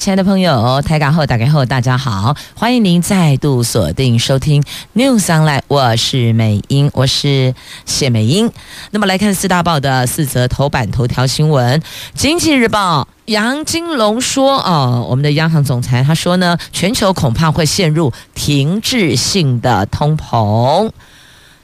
亲爱的朋友，台港后打开后，大家好，欢迎您再度锁定收听 News Online，我是美英，我是谢美英。那么来看四大报的四则头版头条新闻，《经济日报》杨金龙说：“哦，我们的央行总裁他说呢，全球恐怕会陷入停滞性的通膨，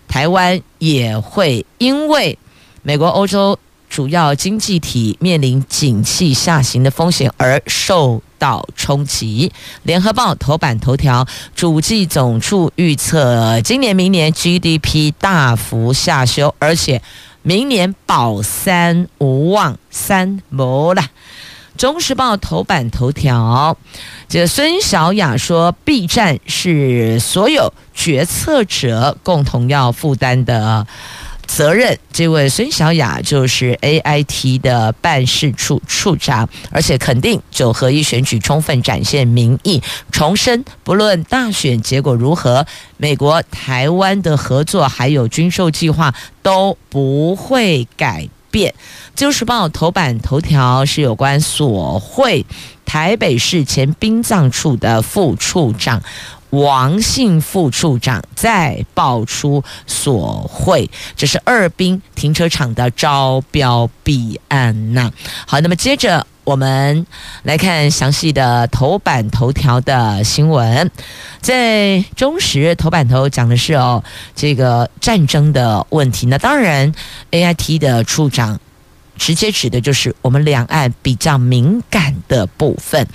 台湾也会因为美国、欧洲。”主要经济体面临景气下行的风险而受到冲击。联合报头版头条，主计总处预测今年、明年 GDP 大幅下修，而且明年保三无望，三没了。中时报头版头条，这孙小雅说，，B 站是所有决策者共同要负担的。责任，这位孙小雅就是 AIT 的办事处处长，而且肯定九合一选举充分展现民意，重申不论大选结果如何，美国台湾的合作还有军售计划都不会改变。自由时报头版头条是有关索贿台北市前殡葬处的副处长。王姓副处长再爆出索贿，这是二兵停车场的招标弊案呐。好，那么接着我们来看详细的头版头条的新闻，在中时头版头讲的是哦，这个战争的问题。那当然，AIT 的处长直接指的就是我们两岸比较敏感的部分。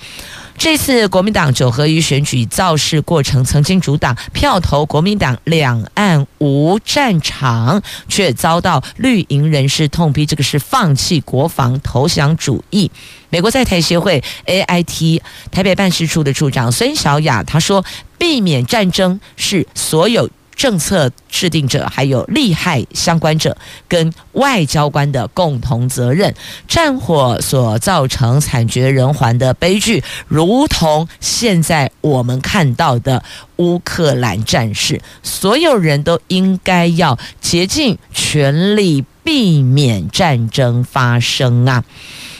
这次国民党九合一选举造势过程，曾经主党票投国民党，两岸无战场，却遭到绿营人士痛批，这个是放弃国防投降主义。美国在台协会 AIT 台北办事处的处长孙小雅她说：“避免战争是所有。”政策制定者还有利害相关者跟外交官的共同责任。战火所造成惨绝人寰的悲剧，如同现在我们看到的乌克兰战事，所有人都应该要竭尽全力避免战争发生啊！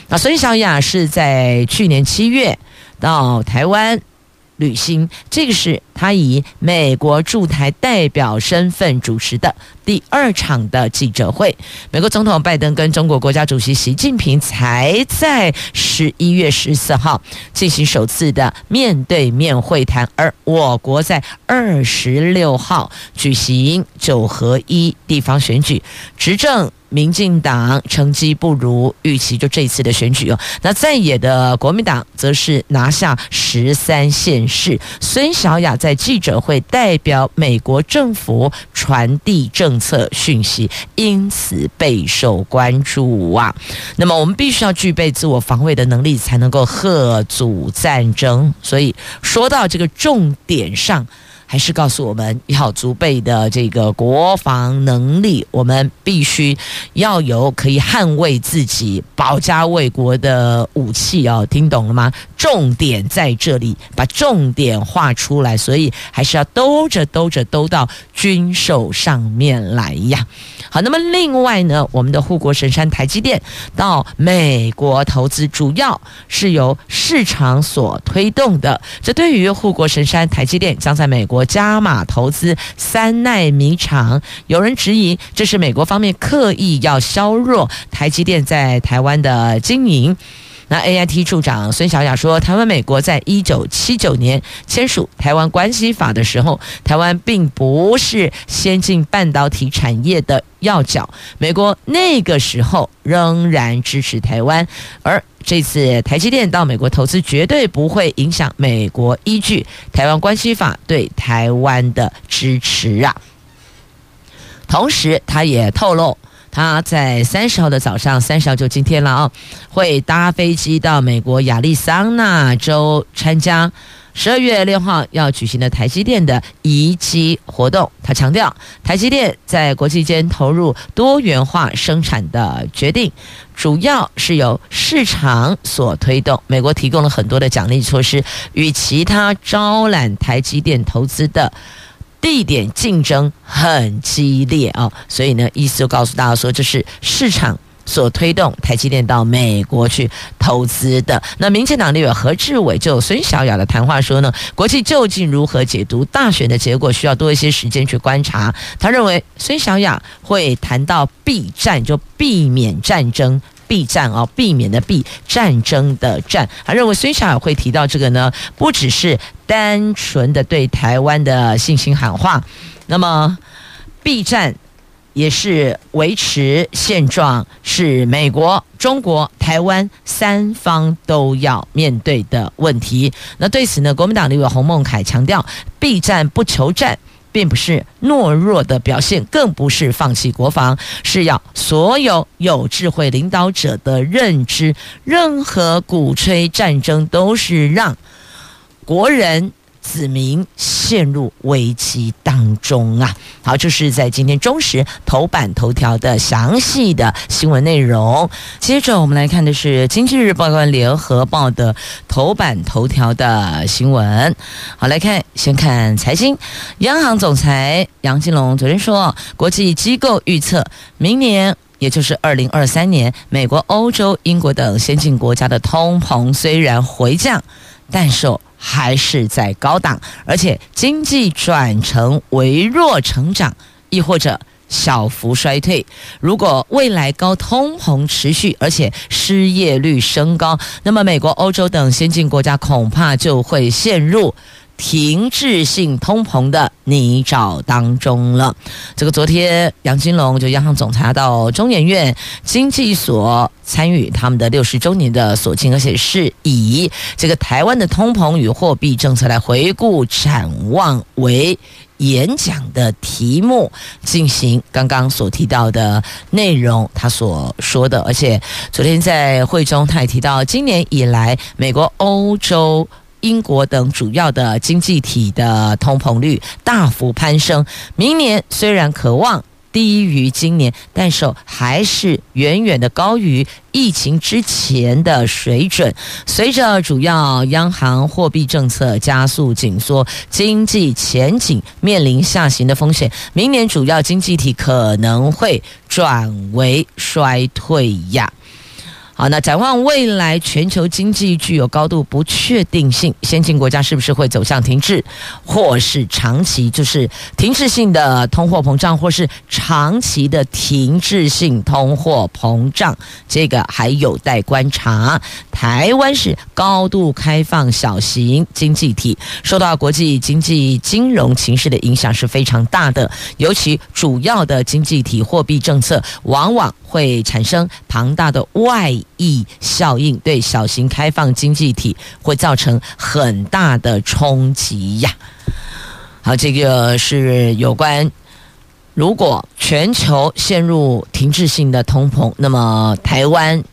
那孙小雅是在去年七月到台湾。旅行，这个是他以美国驻台代表身份主持的第二场的记者会。美国总统拜登跟中国国家主席习近平才在十一月十四号进行首次的面对面会谈，而我国在二十六号举行九合一地方选举，执政。民进党成绩不如预期，就这一次的选举哦。那在野的国民党则是拿下十三县市。孙小雅在记者会代表美国政府传递政策讯息，因此备受关注啊。那么我们必须要具备自我防卫的能力，才能够吓阻战争。所以说到这个重点上。还是告诉我们要足备的这个国防能力，我们必须要有可以捍卫自己、保家卫国的武器哦，听懂了吗？重点在这里，把重点画出来，所以还是要兜着兜着兜到军售上面来呀。好，那么另外呢，我们的护国神山台积电到美国投资，主要是由市场所推动的。这对于护国神山台积电将在美国。加码投资三奈米厂，有人质疑这是美国方面刻意要削弱台积电在台湾的经营。那 AIT 处长孙小雅说，台湾美国在一九七九年签署《台湾关系法》的时候，台湾并不是先进半导体产业的要角，美国那个时候仍然支持台湾，而这次台积电到美国投资绝对不会影响美国依据《台湾关系法》对台湾的支持啊。同时，他也透露。他在三十号的早上，三十号就今天了啊，会搭飞机到美国亚利桑那州参加十二月六号要举行的台积电的移机活动，他强调，台积电在国际间投入多元化生产的决定，主要是由市场所推动。美国提供了很多的奖励措施，与其他招揽台积电投资的地点竞争很激烈啊，所以呢，意思就告诉大家说，这是市场。所推动台积电到美国去投资的。那民进党立委何志伟就孙小雅的谈话说呢，国际究竟如何解读大选的结果，需要多一些时间去观察。他认为孙小雅会谈到避战，就避免战争，避战哦，避免的避，战争的战。他认为孙小雅会提到这个呢，不只是单纯的对台湾的信心喊话，那么避战。也是维持现状，是美国、中国、台湾三方都要面对的问题。那对此呢，国民党立委洪孟楷强调，避战不求战，并不是懦弱的表现，更不是放弃国防，是要所有有智慧领导者的认知，任何鼓吹战争都是让国人。子民陷入危机当中啊！好，就是在今天中时头版头条的详细的新闻内容。接着我们来看的是《经济日报》跟《联合报》的头版头条的新闻。好，来看，先看财经，央行总裁杨金龙昨天说，国际机构预测明年，也就是二零二三年，美国、欧洲、英国等先进国家的通膨虽然回降，但是。还是在高档，而且经济转成微弱成长，亦或者小幅衰退。如果未来高通膨持续，而且失业率升高，那么美国、欧洲等先进国家恐怕就会陷入。停滞性通膨的泥沼当中了。这个昨天杨金龙就央行总裁到中研院经济所参与他们的六十周年的所庆，而且是以这个台湾的通膨与货币政策来回顾展望为演讲的题目进行刚刚所提到的内容，他所说的，而且昨天在会中他也提到，今年以来美国、欧洲。英国等主要的经济体的通膨率大幅攀升，明年虽然可望低于今年，但是还是远远的高于疫情之前的水准。随着主要央行货币政策加速紧缩，经济前景面临下行的风险，明年主要经济体可能会转为衰退呀。好，那展望未来，全球经济具有高度不确定性。先进国家是不是会走向停滞，或是长期就是停滞性的通货膨胀，或是长期的停滞性通货膨胀？这个还有待观察。台湾是高度开放小型经济体，受到国际经济金融形势的影响是非常大的。尤其主要的经济体货币政策往往会产生庞大的外。溢效应对小型开放经济体会造成很大的冲击呀。好，这个是有关，如果全球陷入停滞性的通膨，那么台湾。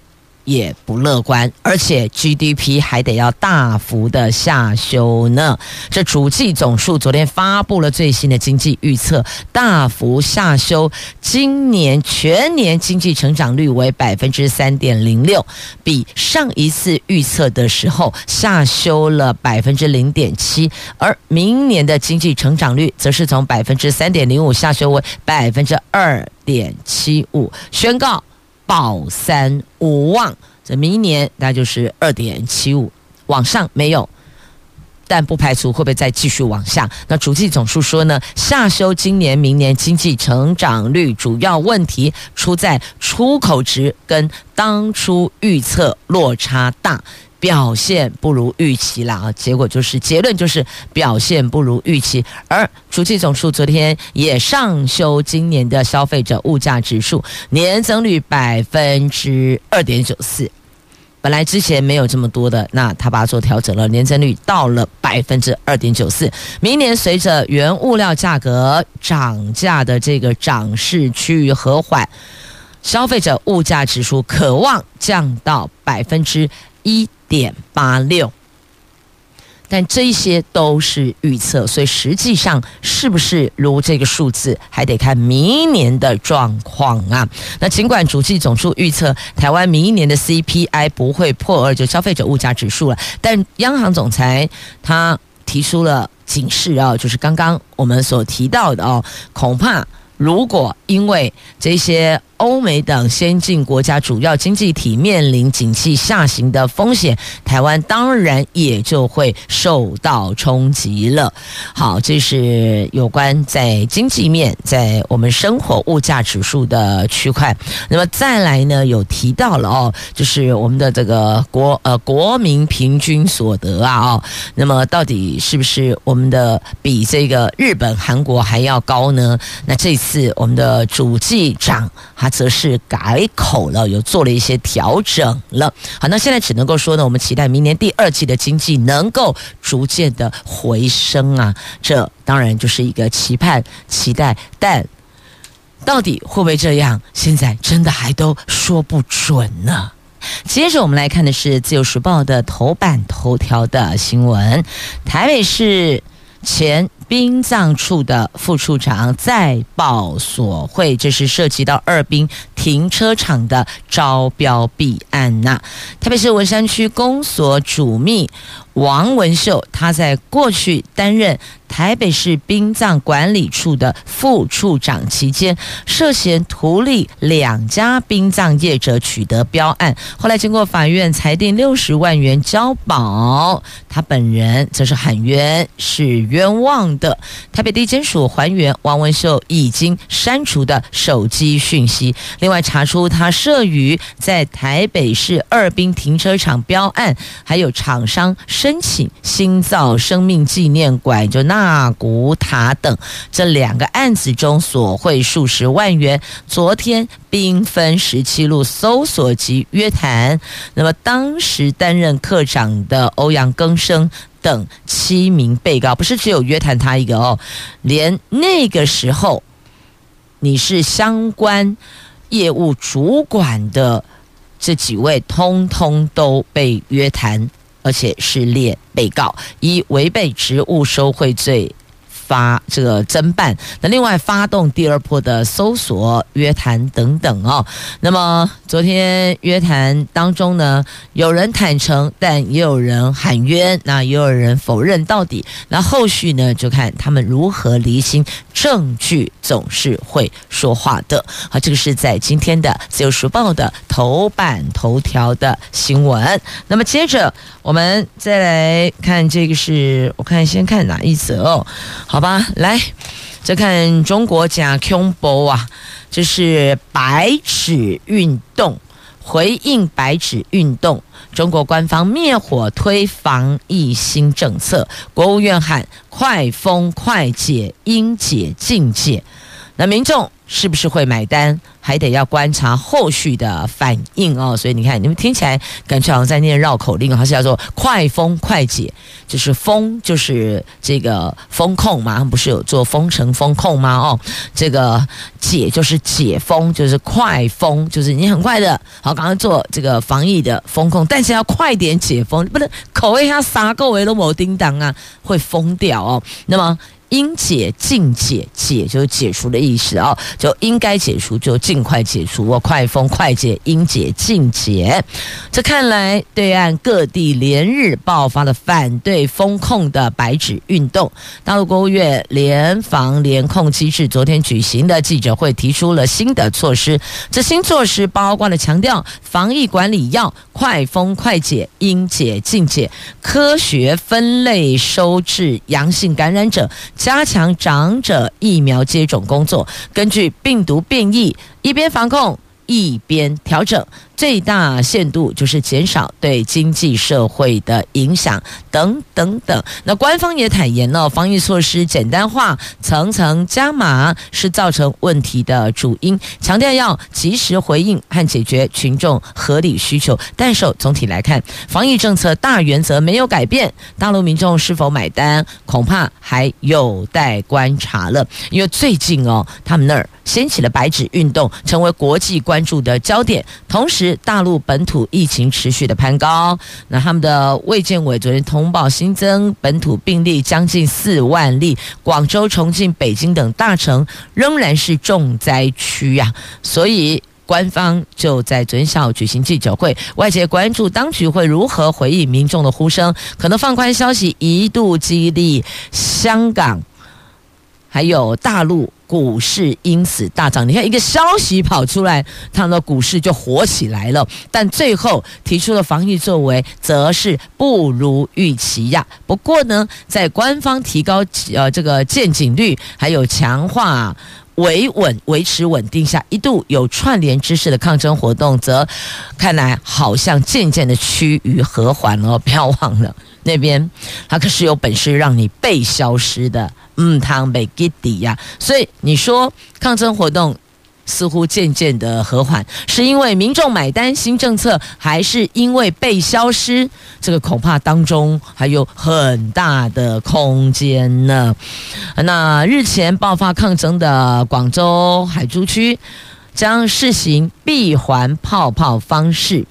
也不乐观，而且 GDP 还得要大幅的下修呢。这主计总数昨天发布了最新的经济预测，大幅下修今年全年经济成长率为百分之三点零六，比上一次预测的时候下修了百分之零点七，而明年的经济成长率则是从百分之三点零五下修为百分之二点七五，宣告。保三无望，这明年那就是二点七五，往上没有，但不排除会不会再继续往下。那主计总数说呢，下修今年、明年经济成长率主要问题出在出口值跟当初预测落差大。表现不如预期了啊！结果就是结论就是表现不如预期，而主计总数昨天也上修今年的消费者物价指数年增率百分之二点九四，本来之前没有这么多的，那他把它做调整了，年增率到了百分之二点九四。明年随着原物料价格涨价的这个涨势趋于和缓，消费者物价指数可望降到百分之一点八六，但这些都是预测，所以实际上是不是如这个数字，还得看明年的状况啊。那尽管主计总处预测台湾明年的 CPI 不会破二，就消费者物价指数了，但央行总裁他提出了警示啊，就是刚刚我们所提到的哦，恐怕如果因为这些。欧美等先进国家主要经济体面临景气下行的风险，台湾当然也就会受到冲击了。好，这是有关在经济面，在我们生活物价指数的区块。那么再来呢，有提到了哦，就是我们的这个国呃国民平均所得啊哦，那么到底是不是我们的比这个日本、韩国还要高呢？那这次我们的主计长还。则是改口了，有做了一些调整了。好，那现在只能够说呢，我们期待明年第二季的经济能够逐渐的回升啊，这当然就是一个期盼、期待，但到底会不会这样，现在真的还都说不准呢。接着我们来看的是《自由时报》的头版头条的新闻，台北市前。殡葬处的副处长再报索贿，这是涉及到二殡停车场的招标弊案呐、啊。特别是文山区公所主秘王文秀，他在过去担任。台北市殡葬管理处的副处长期间，涉嫌图利两家殡葬业者取得标案，后来经过法院裁定六十万元交保，他本人则是喊冤是冤枉的。台北地检署还原王文秀已经删除的手机讯息，另外查出他涉于在台北市二殡停车场标案，还有厂商申请新造生命纪念馆，就那。纳古塔等这两个案子中索贿数十万元。昨天兵分十七路搜索及约谈，那么当时担任科长的欧阳更生等七名被告，不是只有约谈他一个哦，连那个时候你是相关业务主管的这几位，通通都被约谈。而且是列被告，以违背职务收贿罪发这个侦办。那另外发动第二波的搜索、约谈等等哦。那么昨天约谈当中呢，有人坦诚，但也有人喊冤，那也有人否认到底。那后续呢，就看他们如何厘清。证据总是会说话的。好，这个是在今天的《自由时报》的头版头条的新闻。那么接着我们再来看这个是，我看先看哪一则哦？好好吧，来再看中国假空博啊，这是白纸运动，回应白纸运动。中国官方灭火推防疫新政策，国务院喊快封快解，应解尽解，那民众是不是会买单？还得要观察后续的反应哦，所以你看，你们听起来感觉好像在念绕口令，还是叫做“快封快解”，就是封就是这个封控嘛，不是有做封城封控吗？哦，这个解就是解封，就是快封，就是你很快的，好，刚刚做这个防疫的封控，但是要快点解封，不能口味下撒个维都某叮当啊，会封掉哦。那么。应解尽解，解就是解除的意思啊，就应该解除就尽快解除，我快封快解，应解尽解。这看来，对岸各地连日爆发了反对封控的白纸运动。大陆国务院联防联控机制昨天举行的记者会，提出了新的措施。这新措施包括了强调防疫管理要快封快解，应解尽解，科学分类收治阳性感染者。加强长者疫苗接种工作，根据病毒变异，一边防控，一边调整。最大限度就是减少对经济社会的影响等等等。那官方也坦言了，防疫措施简单化、层层加码是造成问题的主因，强调要及时回应和解决群众合理需求。但是总体来看，防疫政策大原则没有改变，大陆民众是否买单，恐怕还有待观察了。因为最近哦，他们那儿掀起了白纸运动，成为国际关注的焦点，同时。大陆本土疫情持续的攀高，那他们的卫健委昨天通报新增本土病例将近四万例，广州、重庆、北京等大城仍然是重灾区呀，所以。官方就在昨天下午举行记者会，外界关注当局会如何回应民众的呼声，可能放宽消息，一度激励香港还有大陆股市因此大涨。你看，一个消息跑出来，他们的股市就火起来了。但最后提出的防疫作为，则是不如预期呀。不过呢，在官方提高呃这个见警率，还有强化。维稳维持稳定下，一度有串联之势的抗争活动，则看来好像渐渐的趋于和缓了。不要忘了，那边他可是有本事让你被消失的，嗯，汤被给底呀。所以你说抗争活动。似乎渐渐的和缓，是因为民众买单新政策，还是因为被消失？这个恐怕当中还有很大的空间呢。那日前爆发抗争的广州海珠区，将试行闭环泡泡方式。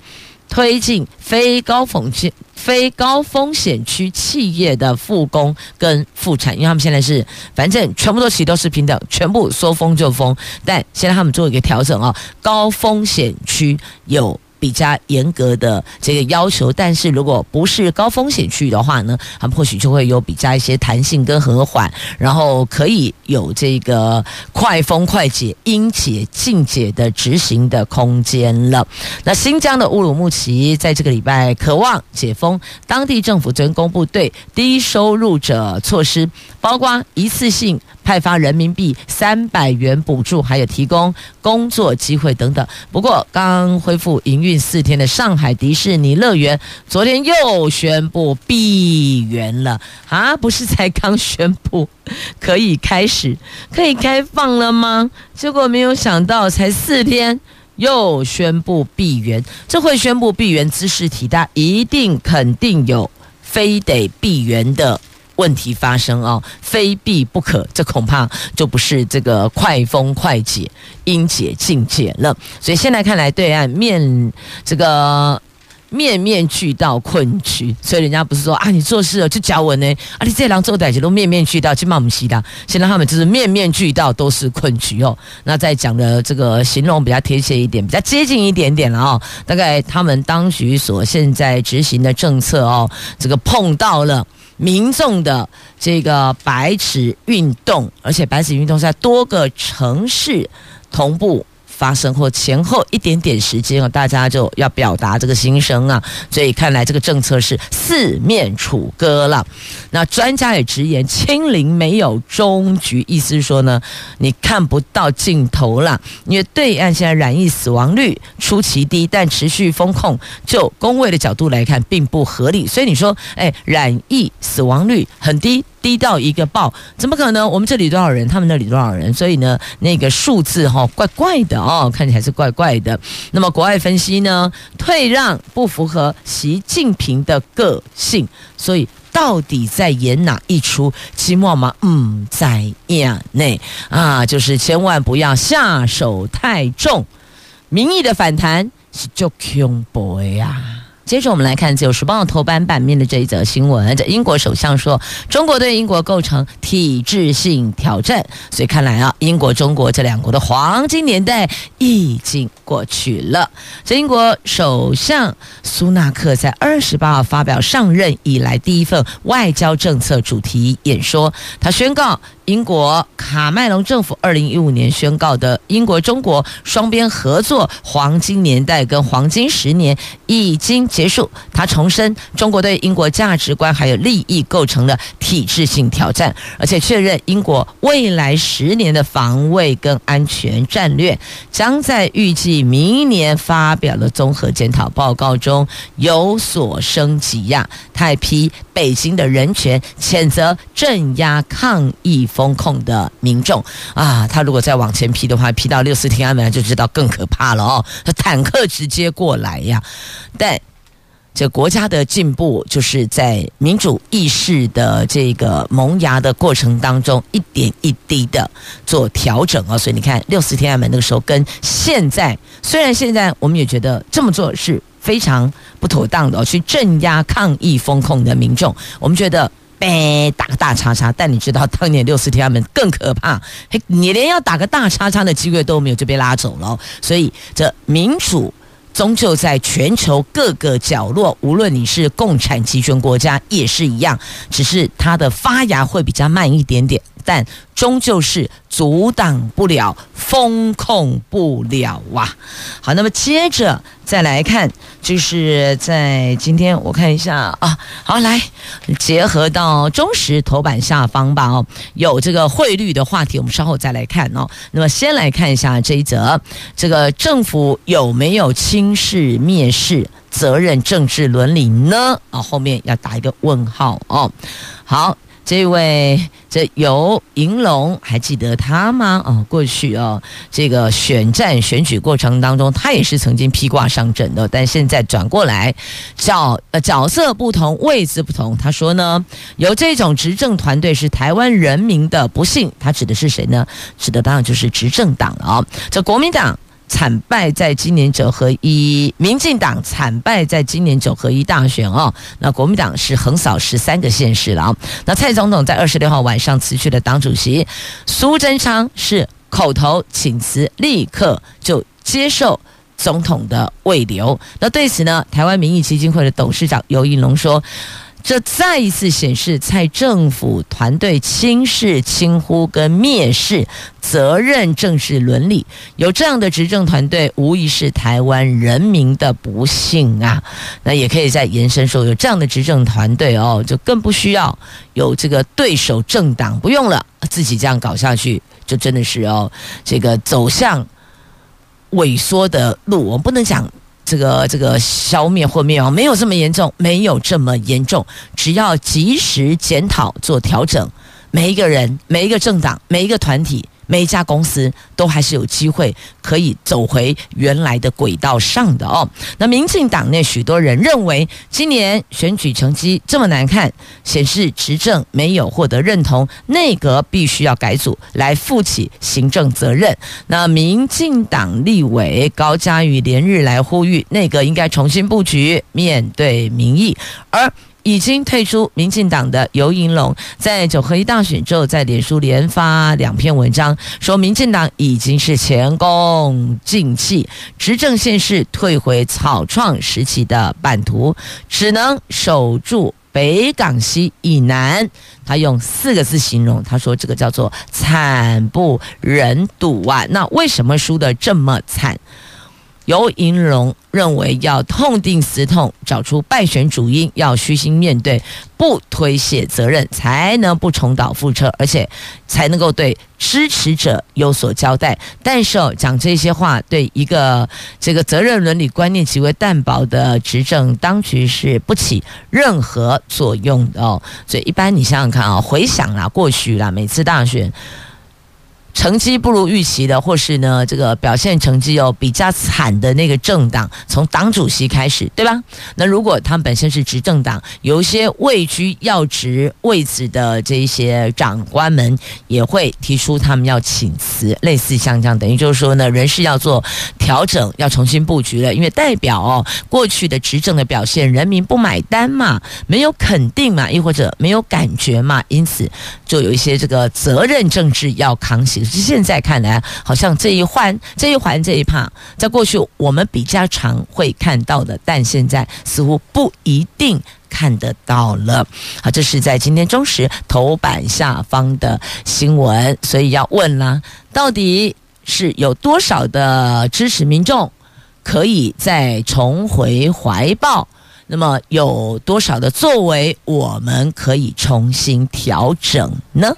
推进非高风险、非高风险区企业的复工跟复产，因为他们现在是反正全部都起都是平等，全部说封就封。但现在他们做一个调整啊，高风险区有。比较严格的这个要求，但是如果不是高风险区域的话呢，他们或许就会有比较一些弹性跟和缓，然后可以有这个快封快解、应解尽解的执行的空间了。那新疆的乌鲁木齐在这个礼拜渴望解封，当地政府正公布对低收入者措施，包括一次性。派发人民币三百元补助，还有提供工作机会等等。不过，刚恢复营运四天的上海迪士尼乐园，昨天又宣布闭园了啊！不是才刚宣布可以开始、可以开放了吗？结果没有想到，才四天又宣布闭园。这会宣布闭园兹事体大，一定肯定有非得闭园的。问题发生哦，非避不可，这恐怕就不是这个快封快解、应解尽解了。所以现在看来，对岸面这个面面俱到困局，所以人家不是说啊，你做事了就脚稳呢，啊，你这两做歹事都面面俱到，起码我们西的，现在他们就是面面俱到都是困局哦。那再讲的这个形容比较贴切一点，比较接近一点点了哦。大概他们当局所现在执行的政策哦，这个碰到了。民众的这个白纸运动，而且白纸运动在多个城市同步发生或前后一点点时间啊，大家就要表达这个心声啊，所以看来这个政策是四面楚歌了。那专家也直言，清零没有终局，意思是说呢，你看不到尽头了。因为对岸现在染疫死亡率出奇低，但持续封控，就公卫的角度来看，并不合理。所以你说，哎，染疫死亡率很低。低到一个爆，怎么可能？我们这里多少人，他们那里多少人？所以呢，那个数字哈、哦，怪怪的哦，看起来是怪怪的。那么国外分析呢，退让不符合习近平的个性，所以到底在演哪一出？期末嘛，嗯，在演内啊，就是千万不要下手太重，民意的反弹是就恐怖呀。接着我们来看《自由时报》头版版面的这一则新闻。这英国首相说，中国对英国构成体制性挑战，所以看来啊，英国、中国这两国的黄金年代已经过去了。这英国首相苏纳克在二十八号发表上任以来第一份外交政策主题演说，他宣告。英国卡麦隆政府二零一五年宣告的英国中国双边合作黄金年代跟黄金十年已经结束。他重申，中国对英国价值观还有利益构成了体制性挑战，而且确认英国未来十年的防卫跟安全战略将在预计明年发表的综合检讨报告中有所升级呀。他批北京的人权，谴责镇压抗议。封控的民众啊，他如果再往前批的话，批到六四天安门就知道更可怕了哦。他坦克直接过来呀，但这国家的进步，就是在民主意识的这个萌芽的过程当中，一点一滴的做调整啊。所以你看，六四天安门那个时候跟现在，虽然现在我们也觉得这么做是非常不妥当的，去镇压抗议封控的民众，我们觉得，呗，打个大叉叉。但你知道，当年六四天安门更可怕，你连要打个大叉叉的机会都没有，就被拉走了。所以这民主。终究在全球各个角落，无论你是共产集权国家也是一样，只是它的发芽会比较慢一点点，但终究是阻挡不了、封控不了啊！好，那么接着再来看，就是在今天我看一下啊，好来结合到中时头版下方吧哦，有这个汇率的话题，我们稍后再来看哦。那么先来看一下这一则，这个政府有没有轻视蔑视责任政治伦理呢？啊，后面要打一个问号哦。好。这位这游银龙还记得他吗？哦，过去哦，这个选战选举过程当中，他也是曾经披挂上阵的，但现在转过来，角呃角色不同，位置不同。他说呢，有这种执政团队是台湾人民的不幸。他指的是谁呢？指的当然就是执政党了、这国民党。惨败在今年九合一，民进党惨败在今年九合一大选哦。那国民党是横扫十三个县市了啊。那蔡总统在二十六号晚上辞去了党主席，苏贞昌是口头请辞，立刻就接受总统的慰留。那对此呢，台湾民意基金会的董事长游盈隆说。这再一次显示蔡政府团队轻视、轻忽跟蔑视责任政治伦理，有这样的执政团队，无疑是台湾人民的不幸啊！那也可以再延伸说，有这样的执政团队哦，就更不需要有这个对手政党，不用了，自己这样搞下去，就真的是哦，这个走向萎缩的路，我们不能讲。这个这个消灭或灭亡没有这么严重，没有这么严重。只要及时检讨做调整，每一个人、每一个政党、每一个团体。每一家公司都还是有机会可以走回原来的轨道上的哦。那民进党内许多人认为，今年选举成绩这么难看，显示执政没有获得认同，内阁必须要改组来负起行政责任。那民进党立委高嘉瑜连日来呼吁，内阁应该重新布局，面对民意，而。已经退出民进党的游盈龙，在九合一大选之后，在脸书连发两篇文章，说民进党已经是前功尽弃，执政县市退回草创时期的版图，只能守住北港溪以南。他用四个字形容，他说这个叫做惨不忍睹啊！那为什么输得这么惨？游盈隆认为要痛定思痛，找出败选主因，要虚心面对，不推卸责任，才能不重蹈覆辙，而且才能够对支持者有所交代。但是哦，讲这些话，对一个这个责任伦理观念极为淡薄的执政当局是不起任何作用的哦。所以，一般你想想看啊，回想啦，过去啦，每次大选。成绩不如预期的，或是呢，这个表现成绩哦比较惨的那个政党，从党主席开始，对吧？那如果他们本身是执政党，有一些位居要职位置的这一些长官们，也会提出他们要请辞，类似像这样，等于就是说呢，人事要做调整，要重新布局了，因为代表哦过去的执政的表现，人民不买单嘛，没有肯定嘛，亦或者没有感觉嘛，因此就有一些这个责任政治要扛起。现在看来，好像这一环、这一环、这一趴，在过去我们比较常会看到的，但现在似乎不一定看得到了。好，这是在今天中时头版下方的新闻，所以要问啦，到底是有多少的支持民众可以再重回怀抱？那么有多少的作为，我们可以重新调整呢？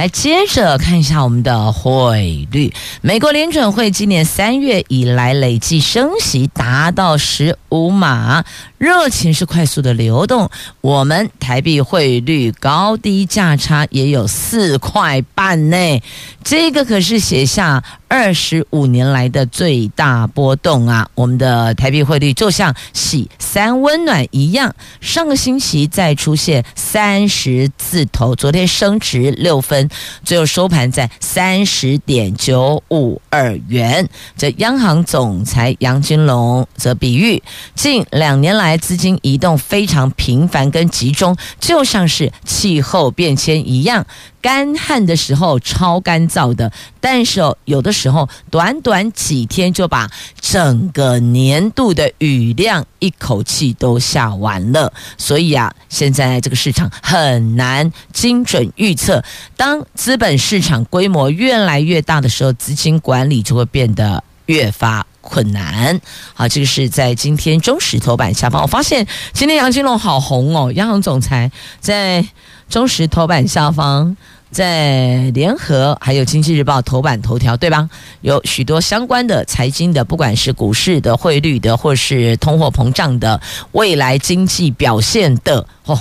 来，接着看一下我们的汇率。美国联准会今年三月以来累计升息达到十五码，热情是快速的流动。我们台币汇率高低价差也有四块半呢，这个可是写下二十五年来的最大波动啊！我们的台币汇率就像洗三温暖一样，上个星期再出现三十字头，昨天升值六分，最后收盘在三十点九五二元。这央行总裁杨金龙则比喻，近两年来资金移动非常频繁跟集中，就像是气候变迁一样。干旱的时候超干燥的，但是，有的时候短短几天就把整个年度的雨量一口气都下完了。所以啊，现在这个市场很难精准预测。当当资本市场规模越来越大的时候，资金管理就会变得越发困难。好，这个是在今天中时头版下方，我发现今天杨金龙好红哦，央行总裁在。中时头版下方，在联合还有经济日报头版头条，对吧？有许多相关的财经的，不管是股市的、汇率的，或是通货膨胀的、未来经济表现的，哦。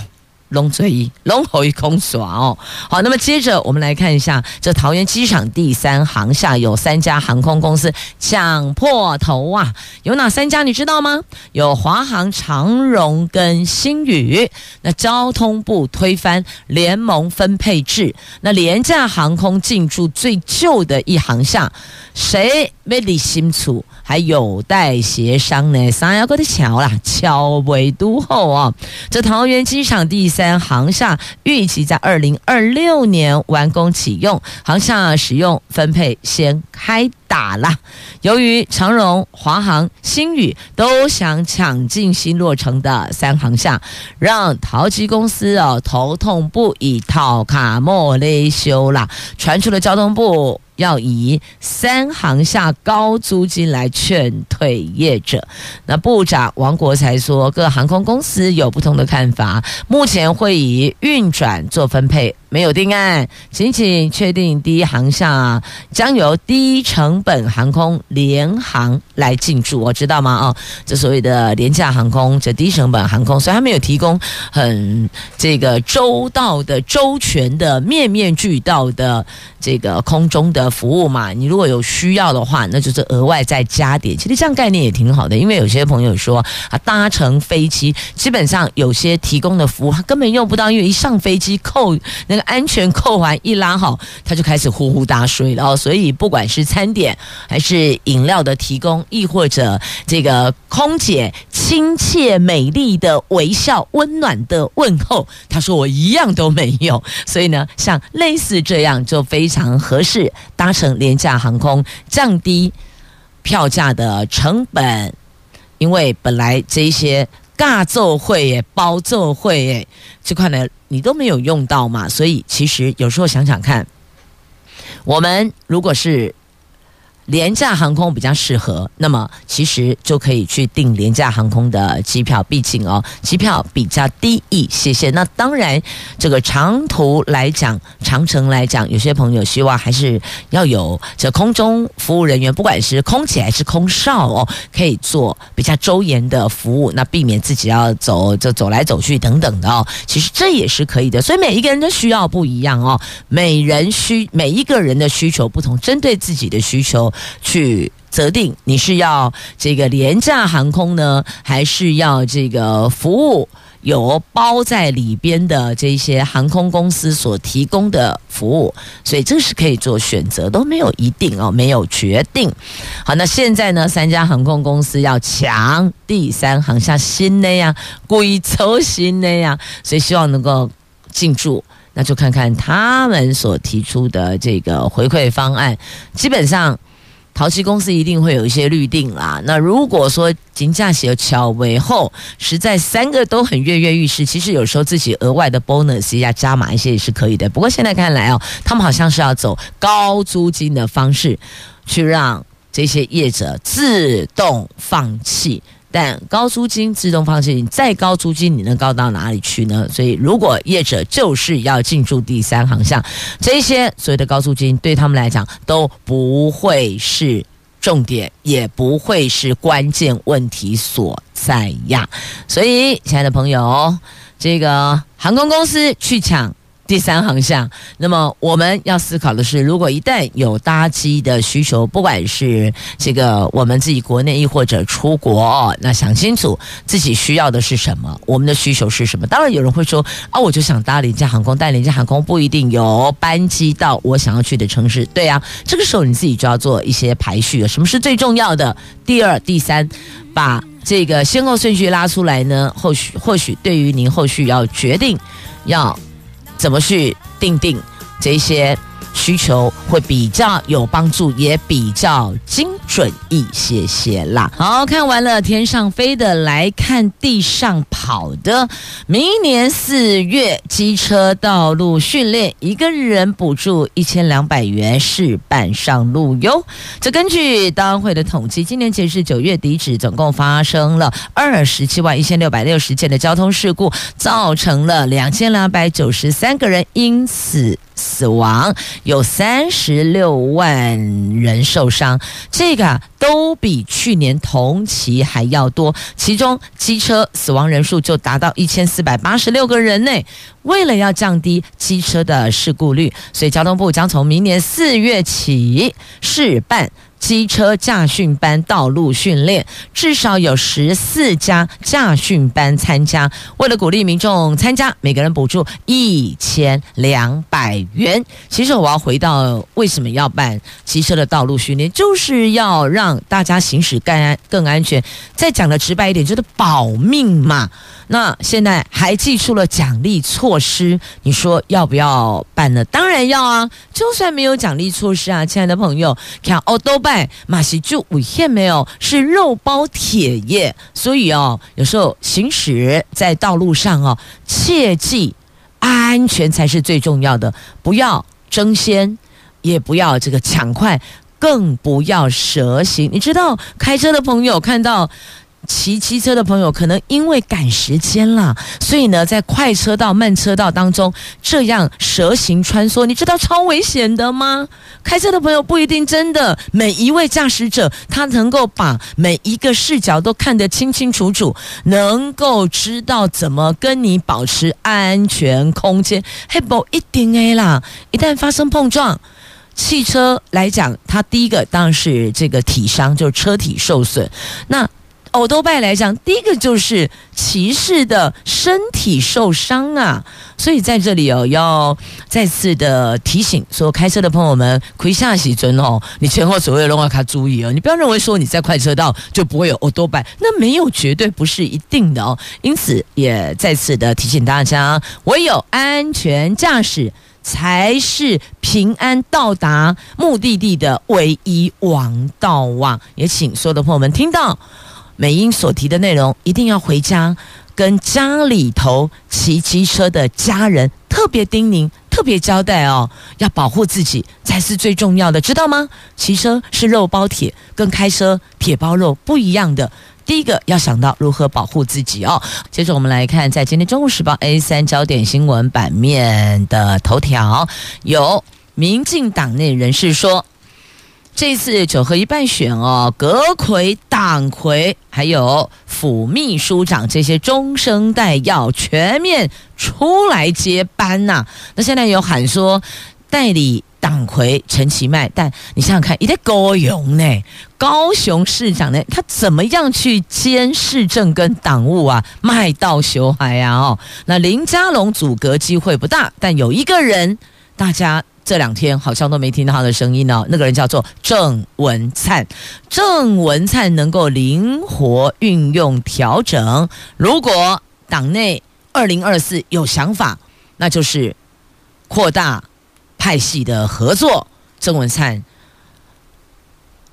龙嘴一龙头一空耍哦，好，那么接着我们来看一下，这桃园机场第三航厦有三家航空公司抢破头啊，有哪三家你知道吗？有华航、长荣跟新宇。那交通部推翻联盟分配制，那廉价航空进驻最旧的一航厦，谁没理清楚？还有待协商呢，三亚国的桥啦，桥尾都后啊，这桃园机场第三航厦预计在二零二六年完工启用，航厦使用分配先开打啦。由于长荣、华航、新宇都想抢进新落成的三航厦，让桃机公司哦头痛不已，讨卡莫勒修啦，传出了交通部。要以三航厦高租金来劝退业者。那部长王国材说，各航空公司有不同的看法，目前会以运转做分配。没有定案，仅仅确定第一航厦将由低成本航空联航来进驻，我知道吗？哦，这所谓的廉价航空，这低成本航空，所以他没有提供很这个周到的、周全的、面面俱到的这个空中的服务嘛。你如果有需要的话，那就是额外再加点。其实这样概念也挺好的，因为有些朋友说啊，搭乘飞机基本上有些提供的服务他根本用不到，因为一上飞机扣那个。安全扣环一拉好，他就开始呼呼大睡了哦。所以不管是餐点，还是饮料的提供，亦或者这个空姐亲切美丽的微笑、温暖的问候，他说我一样都没有。所以呢，像类似这样就非常合适搭乘廉价航空，降低票价的成本，因为本来这一些。尬奏会耶，包奏会耶，这块呢你都没有用到嘛，所以其实有时候想想看，我们如果是。廉价航空比较适合，那么其实就可以去订廉价航空的机票，毕竟哦，机票比较低一些些。那当然，这个长途来讲，长程来讲，有些朋友希望还是要有这空中服务人员，不管是空姐还是空少哦，可以做比较周延的服务，那避免自己要走就走来走去等等的哦。其实这也是可以的，所以每一个人的需要不一样哦，每人需每一个人的需求不同，针对自己的需求。去择定你是要这个廉价航空呢，还是要这个服务有包在里边的这些航空公司所提供的服务？所以这是可以做选择，都没有一定哦，没有决定。好，那现在呢，三家航空公司要抢第三航像新的呀，贵州新的呀，所以希望能够进驻。那就看看他们所提出的这个回馈方案，基本上。陶器公司一定会有一些预定啦。那如果说金价写桥尾后，实在三个都很跃跃欲试，其实有时候自己额外的 bonus 要加码一些也是可以的。不过现在看来哦，他们好像是要走高租金的方式，去让这些业者自动放弃。但高租金自动放弃，你再高租金你能高到哪里去呢？所以如果业者就是要进驻第三航向，这些所谓的高租金对他们来讲都不会是重点，也不会是关键问题所在呀。所以，亲爱的朋友，这个航空公司去抢第三航向，那么我们要思考的是，如果一旦有搭机的需求，不管是这个我们自己国内亦或者出国，那想清楚自己需要的是什么，我们的需求是什么。当然有人会说啊，我就想搭廉价航空，但廉价航空不一定有班机到我想要去的城市。对啊，这个时候你自己就要做一些排序。什么是最重要的？第二、第三，把这个先后顺序拉出来呢？或许或许对于您后续要决定要。怎么去定定这些需求会比较有帮助，也比较精准一些些啦。好，看完了天上飞的，来看地上跑的。明年四月机车道路训练，一个人补助一千两百元，试办上路哟。这根据当会的统计，今年截至九月底止，总共发生了二十七万一千六百六十件的交通事故，造成了两千两百九十三个人因此死亡，有三十六万人受伤，这个都比去年同期还要多。其中机车死亡人数就达到一千四百八十六个人呢。为了要降低机车的事故率，所以交通部将从明年四月起试办。机车驾训班道路训练，至少有十四家驾训班参加。为了鼓励民众参加，每个人补助一千两百元。其实我要回到为什么要办机车的道路训练，就是要让大家行驶更安更安全。再讲的直白一点，就是保命嘛。那现在还寄出了奖励措施，你说要不要办呢？当然要啊！就算没有奖励措施啊，亲爱的朋友，看哦都拜马西就危险没有？是肉包铁耶！所以哦，有时候行驶在道路上哦，切记安全才是最重要的，不要争先，也不要这个抢快，更不要蛇行。你知道，开车的朋友看到。骑机车的朋友可能因为赶时间了，所以呢，在快车道、慢车道当中这样蛇形穿梭，你知道超危险的吗？开车的朋友不一定真的每一位驾驶者他能够把每一个视角都看得清清楚楚，能够知道怎么跟你保持安全空间。嘿，不一定哎啦，一旦发生碰撞，汽车来讲，它第一个当然是这个体伤，就是车体受损。那欧多拜来讲，第一个就是骑士的身体受伤啊，所以在这里哦，要再次的提醒所有开车的朋友们，亏下喜尊哦，你前后左右都要卡注意哦，你不要认为说你在快车道就不会有欧多拜，那没有绝对不是一定的哦，因此也再次的提醒大家，唯有安全驾驶才是平安到达目的地的唯一王道啊！也请所有的朋友们听到。美英所提的内容，一定要回家跟家里头骑机车的家人特别叮咛、特别交代哦，要保护自己才是最重要的，知道吗？骑车是肉包铁，跟开车铁包肉不一样的。第一个要想到如何保护自己哦。接着我们来看，在今天《中国时报》A 三焦点新闻版面的头条，有民进党内人士说。这次九合一败选哦，阁揆、党魁还有副秘书长这些中生代要全面出来接班呐、啊。那现在有喊说代理党魁陈其迈，但你想想看，一个高雄呢，高雄市长呢，他怎么样去兼市政跟党务啊？麦道修海呀哦，那林佳龙阻隔机会不大，但有一个人，大家。这两天好像都没听到他的声音呢。那个人叫做郑文灿，郑文灿能够灵活运用调整。如果党内二零二四有想法，那就是扩大派系的合作。郑文灿。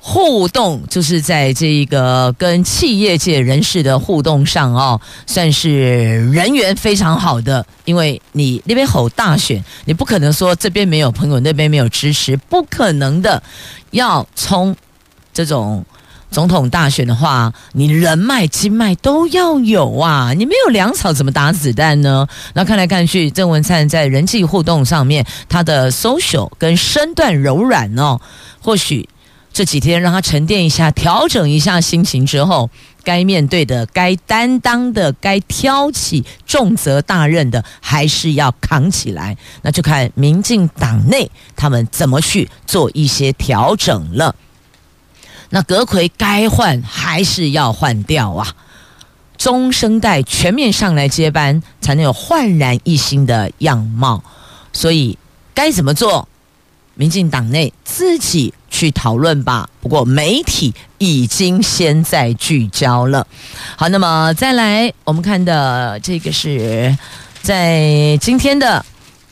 互动就是在这一个跟企业界人士的互动上哦，算是人缘非常好的。因为你那边吼大选，你不可能说这边没有朋友，那边没有支持，不可能的。要冲这种总统大选的话，你人脉、经脉都要有啊！你没有粮草怎么打子弹呢？那看来看去，郑文灿在人际互动上面，他的 social 跟身段柔软哦，或许。这几天让他沉淀一下，调整一下心情之后，该面对的、该担当的、该挑起重责大任的，还是要扛起来。那就看民进党内他们怎么去做一些调整了。那阁魁该换还是要换掉啊？中生代全面上来接班，才能有焕然一新的样貌。所以该怎么做？民进党内自己去讨论吧。不过媒体已经先在聚焦了。好，那么再来，我们看的这个是在今天的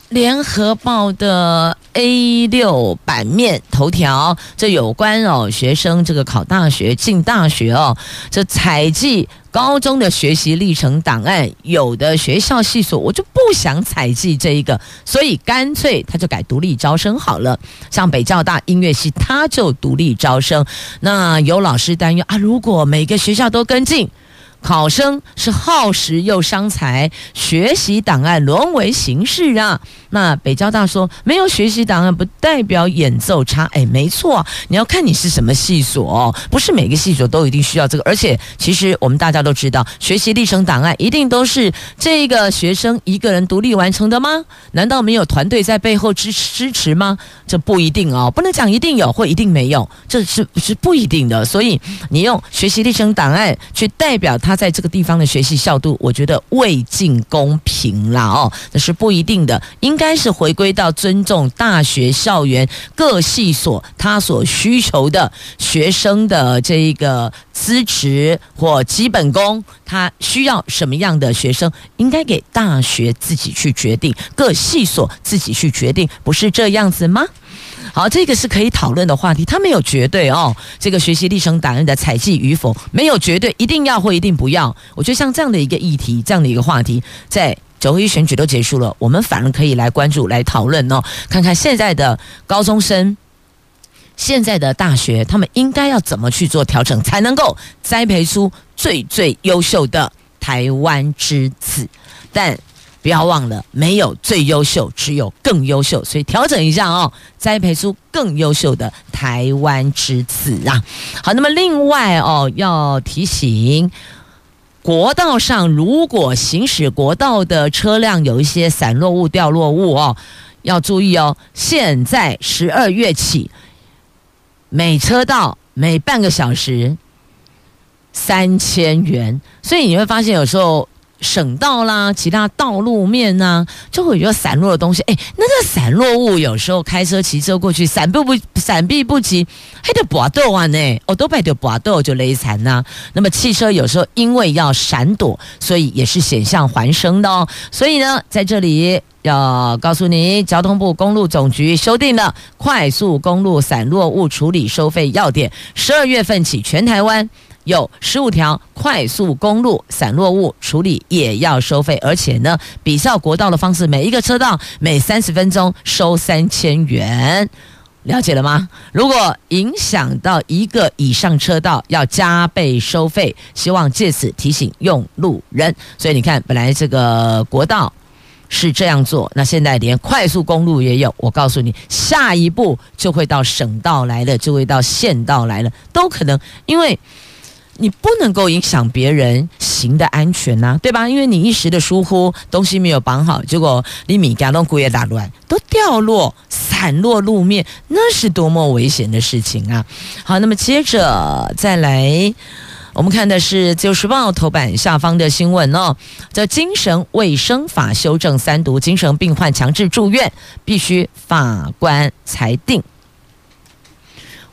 联合报的 A 六版面头条，这有关哦学生这个考大学进大学哦，这采集。高中的学习历程档案，有的学校系所我就不想采集这一个，所以干脆他就改独立招生好了。像北交大音乐系，他就独立招生。那有老师担忧啊，如果每个学校都跟进。考生是耗时又伤财，学习档案沦为形式啊！那北交大说没有学习档案不代表演奏差，哎，没错，你要看你是什么系所哦，不是每个系所都一定需要这个。而且，其实我们大家都知道，学习历程档案一定都是这个学生一个人独立完成的吗？难道没有团队在背后支支持吗？这不一定哦，不能讲一定有或一定没有，这是是不一定的。所以，你用学习历程档案去代表他。在这个地方的学习效度，我觉得未尽公平啦哦，那是不一定的，应该该是回归到尊重大学校园各系所他所需求的学生的这一个资质或基本功，他需要什么样的学生，应该给大学自己去决定，各系所自己去决定，不是这样子吗？好，这个是可以讨论的话题，它没有绝对哦。这个学习历程档案的采集与否没有绝对，一定要或一定不要。我觉得像这样的一个议题，这样的一个话题，在九合一选举都结束了，我们反而可以来关注、来讨论哦，看看现在的高中生、现在的大学，他们应该要怎么去做调整，才能够栽培出最最优秀的台湾之子。但不要忘了，没有最优秀，只有更优秀。所以调整一下哦，栽培出更优秀的台湾之子啊！好，那么另外哦，要提醒，国道上如果行驶国道的车辆有一些散落物、掉落物哦，要注意哦。现在十二月起，每车道每半个小时三千元，所以你会发现有时候。省道啦，其他道路面呐，就会有散落的东西。哎，那个散落物有时候开车、骑车过去，闪避不闪避不及，还得搏斗啊呢！哦，都被得搏斗就勒残呐。那么汽车有时候因为要闪躲，所以也是险象环生的哦。所以呢，在这里要告诉你，交通部公路总局修订了快速公路散落物处理收费要点，十二月份起，全台湾。有十五条快速公路散落物处理也要收费，而且呢，比照国道的方式，每一个车道每三十分钟收三千元，了解了吗？如果影响到一个以上车道，要加倍收费。希望借此提醒用路人。所以你看，本来这个国道是这样做，那现在连快速公路也有。我告诉你，下一步就会到省道来了，就会到县道来了，都可能，因为。你不能够影响别人行的安全呐、对吧？因为你一时的疏忽，东西没有绑好，结果你米家都故意打乱，都掉落、散落路面，那是多么危险的事情啊！好，那么接着再来，我们看的是《自由时报》头版下方的新闻哦，这精神卫生法修正三读，精神病患强制住院必须法官裁定。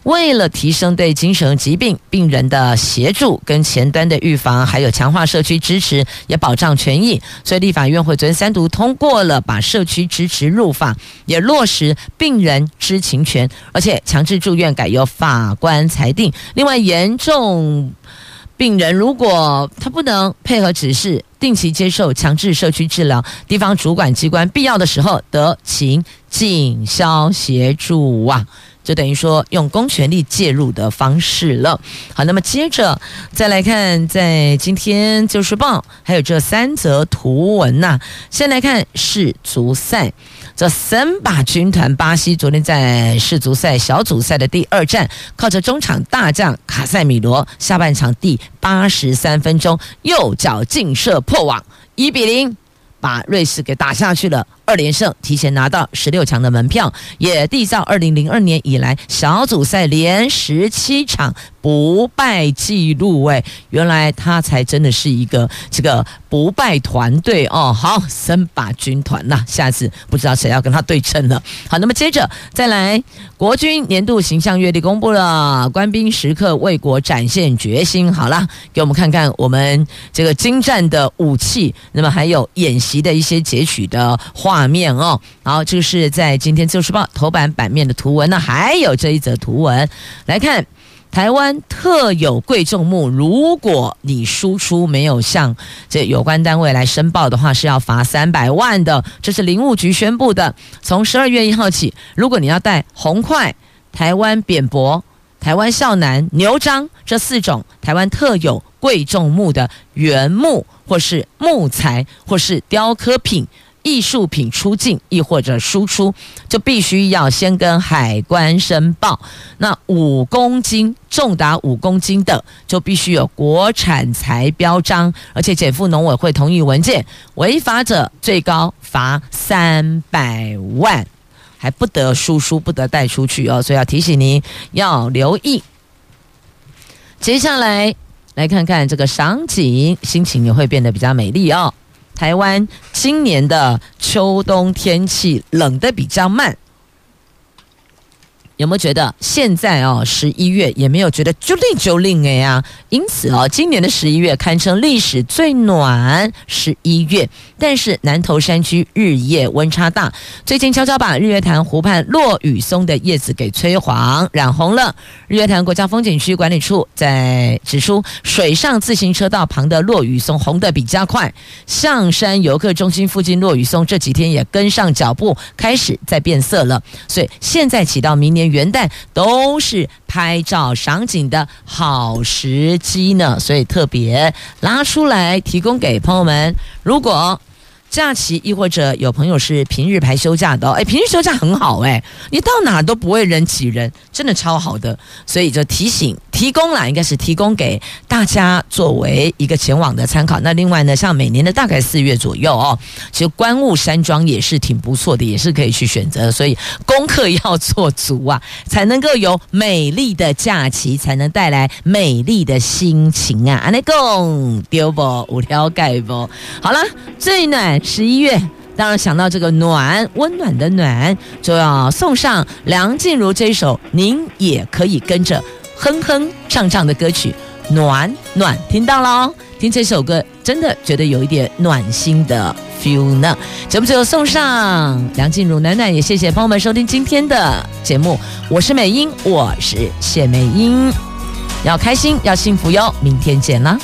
为了提升对精神疾病病人的协助跟前端的预防，还有强化社区支持，也保障权益，所以立法院会昨天三读通过了，把社区支持入法，也落实病人知情权，而且强制住院改由法官裁定。另外，严重病人如果他不能配合指示，定期接受强制社区治疗，地方主管机关必要的时候得请警消协助啊。就等于说用公权力介入的方式了。好，那么接着再来看，在今天《就是报》还有这三则图文呐、先来看世足赛，这森巴军团巴西昨天在世足赛小组赛的第二战，靠着中场大将卡塞米罗，下半场第八十三分钟右脚劲射破网，一比零把瑞士给打下去了。二连胜，提前拿到十六强的门票，也缔造二零零二年以来小组赛连十七场不败记录。哎，原来他才真的是一个这个不败团队哦。好，森巴军团呐，下次不知道谁要跟他对阵了。好，那么接着再来，国军年度形象月历公布了，官兵时刻为国展现决心。好了，给我们看看我们这个精湛的武器，那么还有演习的一些截取的画。面哦，好，这是在今天《自由时报》头版版面的图文呢，还有这一则图文来看，台湾特有贵重木，如果你输出没有向这有关单位来申报的话，是要罚三百万的。这是林务局宣布的，从十二月一号起，如果你要带红桧、台湾扁柏、台湾肖楠、牛樟这四种台湾特有贵重木的原木，或是木材，或是雕刻品。艺术品出境亦或者输出，就必须要先跟海关申报。那五公斤重达五公斤的，就必须有国产材标章，而且减负农委会同意文件。违法者最高罚三百万，还不得输出，不得带出去哦。所以要提醒您要留意。接下来来看看这个赏景，心情也会变得比较美丽哦。台湾今年的秋冬天气冷得比较慢。有没有觉得现在哦，十一月也没有觉得就令就令哎呀？因此哦，今年的十一月堪称历史最暖十一月。但是南投山区日夜温差大，最近悄悄把日月潭湖畔落羽松的叶子给催黄染红了。日月潭国家风景区管理处在指出，水上自行车道旁的落羽松红得比较快。象山游客中心附近落羽松这几天也跟上脚步，开始在变色了。所以现在起到明年。元旦都是拍照赏景的好时机呢，所以特别拉出来提供给朋友们。如果假期，亦或者有朋友是平日排休假的，哎，平日休假很好哎，你到哪都不会人挤人，真的超好的，所以就提醒。提供啦，应该是提供给大家作为一个前往的参考。那另外呢，像每年的大概四月左右哦，其实观雾山庄也是挺不错的，也是可以去选择。所以功课要做足啊，才能够有美丽的假期，才能带来美丽的心情啊。安内贡丢不五条盖不？好了，最暖十一月，当然想到这个暖，温暖的暖，就要送上梁静茹这一首，您也可以跟着。哼哼唱唱的歌曲，暖暖听到喽，听这首歌真的觉得有一点暖心的 feel 呢。节目最后送上梁静茹暖暖，也谢谢朋友们收听今天的节目，我是美英，我是谢美英，要开心要幸福哟，明天见啦。